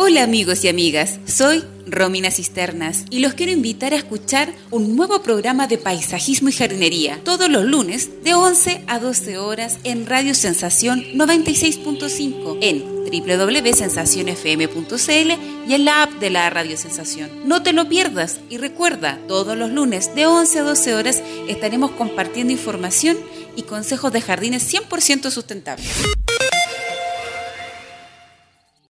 Hola amigos y amigas, soy Romina Cisternas y los quiero invitar a escuchar un nuevo programa de paisajismo y jardinería todos los lunes de 11 a 12 horas en Radio Sensación 96.5 en www.sensacionfm.cl y en la app de la Radio Sensación. No te lo pierdas y recuerda, todos los lunes de 11 a 12 horas estaremos compartiendo información y consejos de jardines 100% sustentables.